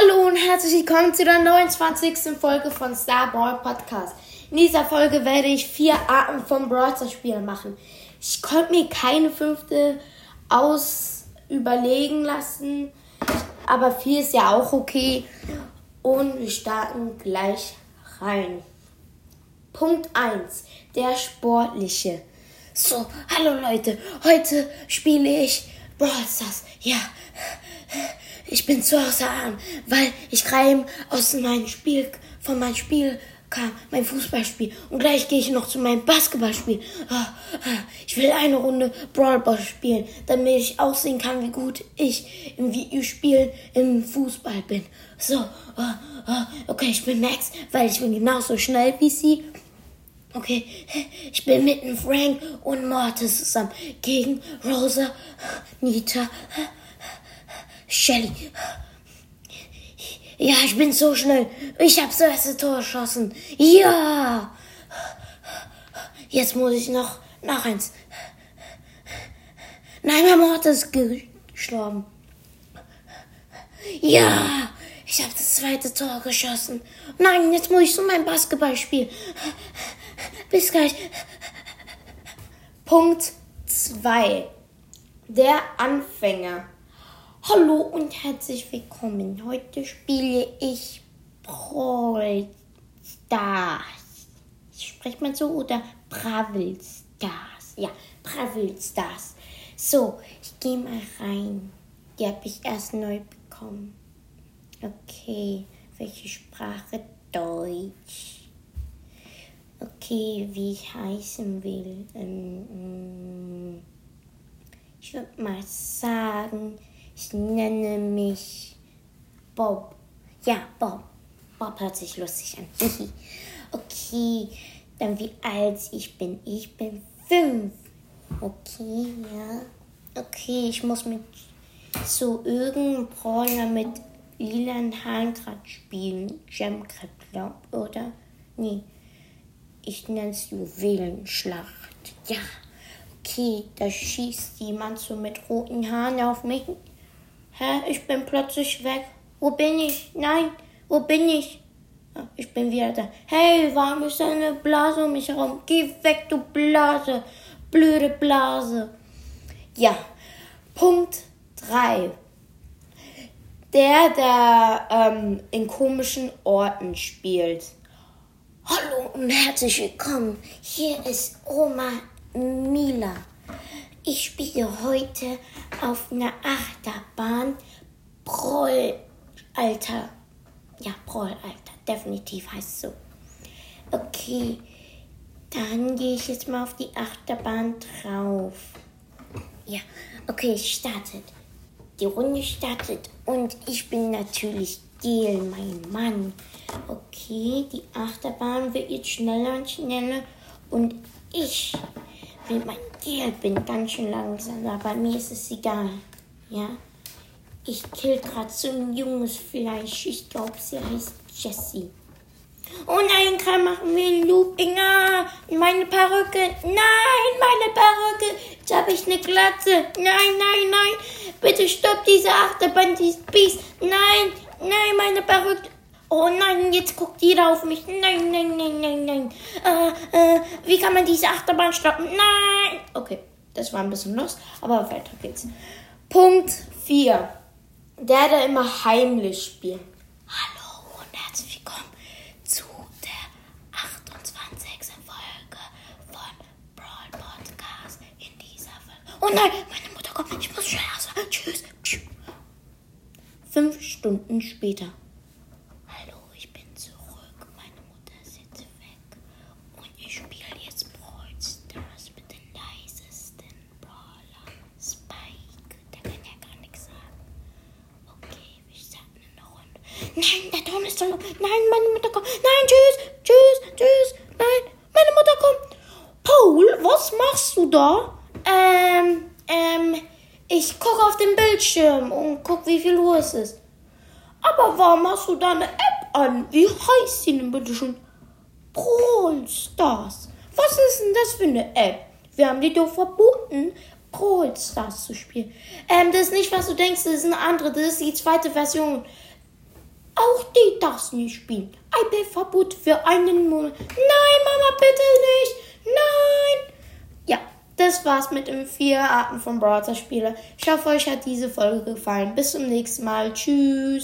Hallo und herzlich willkommen zu der 29. Folge von Starball Podcast. In dieser Folge werde ich vier Arten von Browser Spielen machen. Ich konnte mir keine fünfte aus überlegen lassen, aber vier ist ja auch okay. Und wir starten gleich rein. Punkt 1. Der sportliche. So, hallo Leute, heute spiele ich Brawl Stars. Ja, ich bin zu außer Atem, weil ich gerade aus meinem Spiel, von meinem Spiel kam, mein Fußballspiel. Und gleich gehe ich noch zu meinem Basketballspiel. Ah, ah, ich will eine Runde Brawl spielen, damit ich aussehen kann, wie gut ich im Videospiel im Fußball bin. So, ah, okay, ich bin Max, weil ich bin genauso schnell wie sie. Okay, ich bin mit Frank und Mortis zusammen gegen Rosa, Nita, Shelly. Ja, ich bin so schnell. Ich habe das erste Tor geschossen. Ja. Jetzt muss ich noch, noch eins. Nein, mein Mortis ist gestorben. Ja, ich habe das zweite Tor geschossen. Nein, jetzt muss ich so mein Basketball spielen. Bis gleich. Punkt 2. Der Anfänger. Hallo und herzlich willkommen. Heute spiele ich Brawl Stars. Spricht man so oder Brawl Stars? Ja, Brawl Stars. So, ich gehe mal rein. Die habe ich erst neu bekommen. Okay, welche Sprache? Deutsch okay, wie ich heißen will. Ähm, ich würde mal sagen, ich nenne mich Bob. Ja, Bob. Bob hört sich lustig an. okay, dann wie alt ich bin. Ich bin fünf. Okay, ja. Okay, ich muss mit so irgendeinem Brawler mit lilanen Haaren gerade spielen. Gemcrab, glaub, oder? Nee. Ich nenne es Juwelenschlacht. Ja, okay, da schießt jemand so mit roten Haaren auf mich. Hä, ich bin plötzlich weg. Wo bin ich? Nein, wo bin ich? Ich bin wieder da. Hey, warum ist da eine Blase um mich herum? Geh weg, du Blase. Blöde Blase. Ja, Punkt 3. Der, der ähm, in komischen Orten spielt. Hallo und herzlich willkommen. Hier ist Oma Mila. Ich spiele heute auf einer Achterbahn Proll, Alter. Ja, Proll, Alter. Definitiv heißt es so. Okay, dann gehe ich jetzt mal auf die Achterbahn drauf. Ja, okay, es startet. Die Runde startet und ich bin natürlich Gel, mein Mann. Okay, die Achterbahn wird jetzt schneller und schneller und ich mit meinem Gel bin ganz schön langsam, aber mir ist es egal. Ja, ich kill gerade so ein junges Fleisch. Ich glaube, sie heißt Jessie. Oh nein, gerade machen wir ein Looping. Ah, meine Perücke. Nein, meine Perücke. Jetzt habe ich eine Glatze. Nein, nein, nein. Bitte stopp diese Achterbahn, dieses Biest. Nein, Nein, meine Perücke. Oh nein, jetzt guckt jeder auf mich. Nein, nein, nein, nein, nein. Äh, äh, wie kann man diese Achterbahn stoppen? Nein. Okay, das war ein bisschen los, aber weiter geht's. Punkt 4. Der, der immer heimlich spielt. Hallo und herzlich willkommen zu der 28. Folge von Brawl Podcast in dieser Folge. Oh nein, meine Mutter kommt. Ich muss schnell raus. Tschüss. Fünf Stunden später. Hallo, ich bin zurück. Meine Mutter ist jetzt weg. Und ich spiele jetzt Brawl Stars mit den leisesten Brawler. Spike, der kann ja gar nichts sagen. Okay, wir starten eine Runde. Nein, der Ton ist so. Nein, meine Mutter kommt. Nein, tschüss, tschüss, tschüss. Nein, meine Mutter kommt. Paul, was machst du da? Ähm, ähm, ich gucke auf den Bildschirm und guck, wie viel Uhr es ist. Aber warum hast du da eine App an? Wie heißt sie denn bitte schon? Brawl Stars. Was ist denn das für eine App? Wir haben dir doch verboten, Brawl Stars zu spielen. Ähm, das ist nicht, was du denkst, das ist eine andere. Das ist die zweite Version. Auch die darfst nicht spielen. iPad-Verbot für einen Monat. Nein, Mama, bitte nicht. Nein. Ja, das war's mit den vier Arten von Browser-Spiele. Ich hoffe, euch hat diese Folge gefallen. Bis zum nächsten Mal. Tschüss.